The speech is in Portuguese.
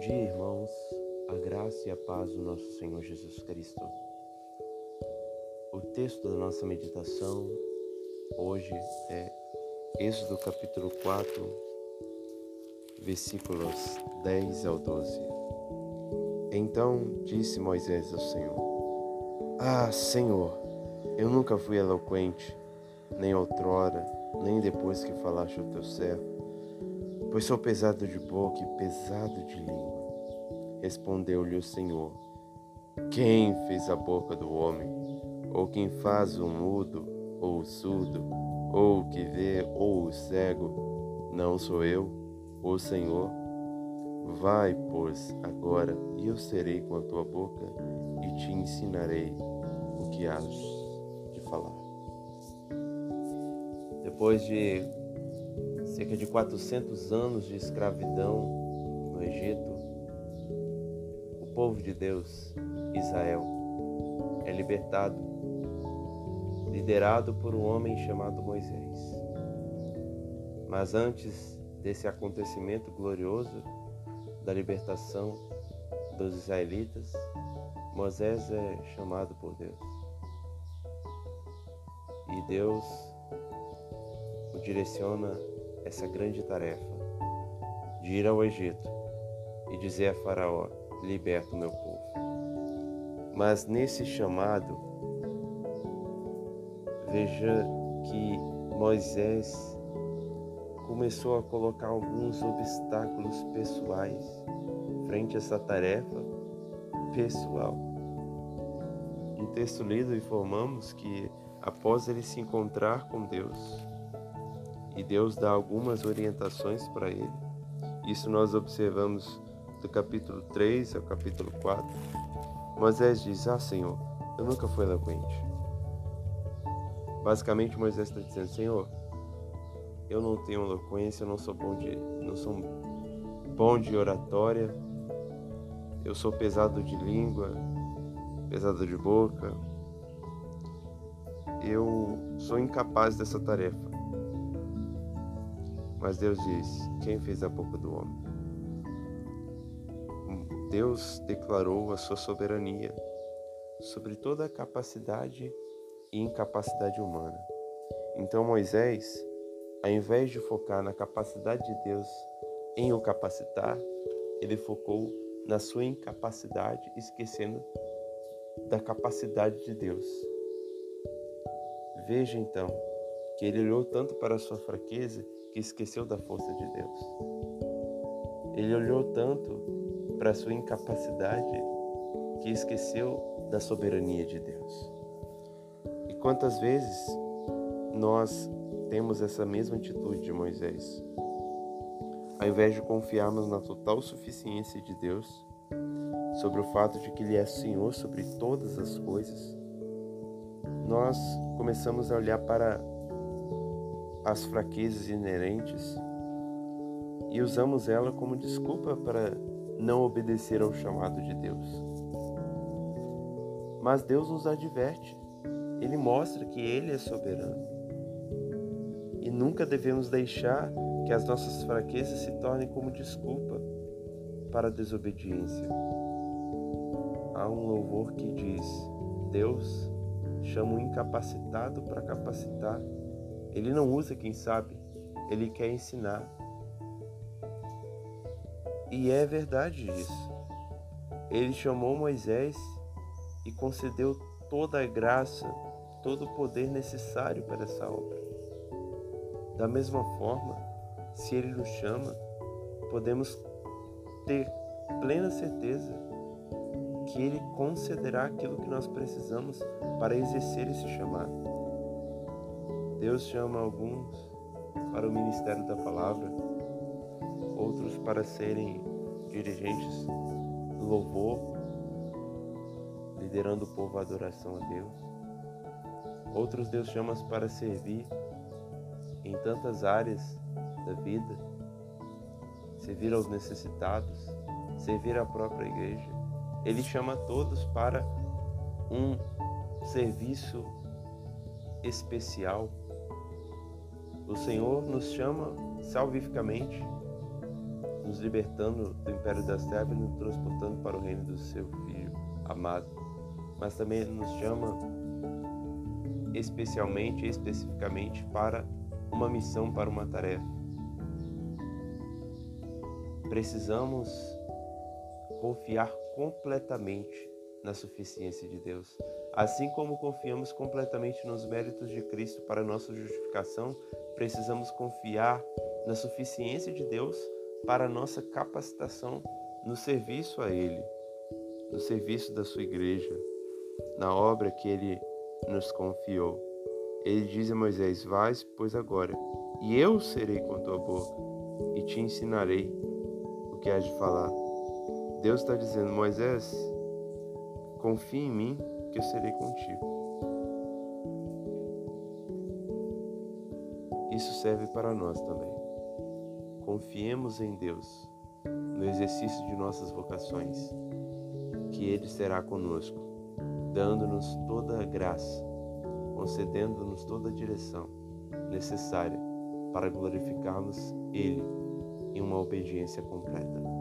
dia, irmãos, a graça e a paz do nosso Senhor Jesus Cristo. O texto da nossa meditação hoje é Êxodo capítulo 4, versículos 10 ao 12. Então disse Moisés ao Senhor: Ah, Senhor, eu nunca fui eloquente, nem outrora, nem depois que falaste o teu servo, pois sou pesado de boca e pesado de língua. Respondeu-lhe o Senhor: Quem fez a boca do homem? Ou quem faz o mudo, ou o surdo, ou o que vê, ou o cego? Não sou eu, o Senhor? Vai, pois, agora, e eu serei com a tua boca e te ensinarei o que has de falar. Depois de cerca de 400 anos de escravidão no Egito, o povo de Deus, Israel, é libertado, liderado por um homem chamado Moisés. Mas antes desse acontecimento glorioso da libertação dos israelitas, Moisés é chamado por Deus. E Deus o direciona essa grande tarefa de ir ao Egito e dizer a Faraó: liberta o meu povo. Mas nesse chamado, veja que Moisés começou a colocar alguns obstáculos pessoais frente a essa tarefa pessoal. No texto lido informamos que após ele se encontrar com Deus, e Deus dá algumas orientações para ele. Isso nós observamos do capítulo 3 ao capítulo 4. Moisés diz: Ah, Senhor, eu nunca fui eloquente. Basicamente, Moisés está dizendo: Senhor, eu não tenho eloquência, eu não sou bom de, não sou bom de oratória, eu sou pesado de língua, pesado de boca. Eu sou incapaz dessa tarefa. Mas Deus diz: Quem fez a boca do homem? Deus declarou a sua soberania sobre toda a capacidade e incapacidade humana. Então Moisés, ao invés de focar na capacidade de Deus em o capacitar, ele focou na sua incapacidade, esquecendo da capacidade de Deus. Veja então que ele olhou tanto para a sua fraqueza que esqueceu da força de Deus. Ele olhou tanto para a sua incapacidade que esqueceu da soberania de Deus. E quantas vezes nós temos essa mesma atitude de Moisés? Ao invés de confiarmos na total suficiência de Deus, sobre o fato de que Ele é Senhor sobre todas as coisas, nós começamos a olhar para as fraquezas inerentes e usamos ela como desculpa para não obedecer ao chamado de Deus. Mas Deus nos adverte, Ele mostra que Ele é soberano. E nunca devemos deixar que as nossas fraquezas se tornem como desculpa para a desobediência. Há um louvor que diz: Deus chama o incapacitado para capacitar ele não usa quem sabe, ele quer ensinar. E é verdade isso. Ele chamou Moisés e concedeu toda a graça, todo o poder necessário para essa obra. Da mesma forma, se ele nos chama, podemos ter plena certeza que ele concederá aquilo que nós precisamos para exercer esse chamado. Deus chama alguns para o ministério da palavra, outros para serem dirigentes do louvor, liderando o povo à adoração a Deus. Outros Deus chama para servir em tantas áreas da vida, servir aos necessitados, servir à própria igreja. Ele chama todos para um serviço especial o Senhor nos chama salvificamente, nos libertando do império das trevas e nos transportando para o reino do seu Filho amado. Mas também nos chama especialmente, especificamente para uma missão, para uma tarefa. Precisamos confiar completamente na suficiência de Deus. Assim como confiamos completamente nos méritos de Cristo para nossa justificação, precisamos confiar na suficiência de Deus para nossa capacitação no serviço a Ele, no serviço da sua igreja, na obra que Ele nos confiou. Ele diz a Moisés: Vais, pois agora, e eu serei com tua boca, e te ensinarei o que has de falar. Deus está dizendo: Moisés, confia em mim, que eu serei contigo. Isso serve para nós também. Confiemos em Deus no exercício de nossas vocações, que Ele será conosco, dando-nos toda a graça, concedendo-nos toda a direção necessária para glorificarmos Ele em uma obediência completa.